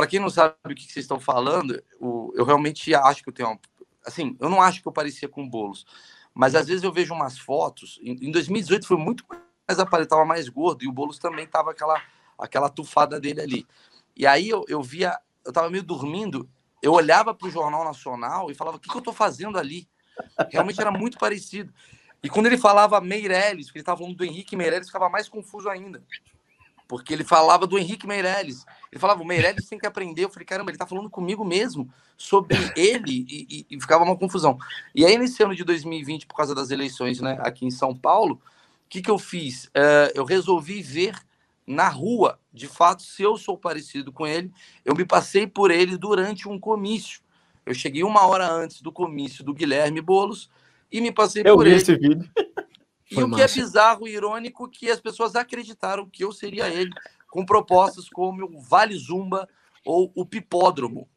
para quem não sabe o que vocês estão falando, o, eu realmente acho que eu tenho. Uma, assim, eu não acho que eu parecia com bolos, mas às vezes eu vejo umas fotos. Em, em 2018 foi muito mais aparentado, estava mais gordo e o Boulos também tava aquela, aquela tufada dele ali. E aí eu, eu via, eu tava meio dormindo, eu olhava para o Jornal Nacional e falava: o que, que eu estou fazendo ali? Realmente era muito parecido. E quando ele falava Meirelles, porque ele estava falando do Henrique Meirelles, ficava mais confuso ainda. Porque ele falava do Henrique Meirelles. Ele falava, o Meirelles tem que aprender. Eu falei, caramba, ele está falando comigo mesmo sobre ele e, e, e, ficava uma confusão. E aí, nesse ano de 2020, por causa das eleições né, aqui em São Paulo, o que, que eu fiz? Uh, eu resolvi ver na rua, de fato, se eu sou parecido com ele. Eu me passei por ele durante um comício. Eu cheguei uma hora antes do comício do Guilherme Bolos e me passei eu por vi ele. esse vídeo. E Foi o que é bizarro e irônico que as pessoas acreditaram que eu seria ele, com propostas como o Vale Zumba ou o Pipódromo.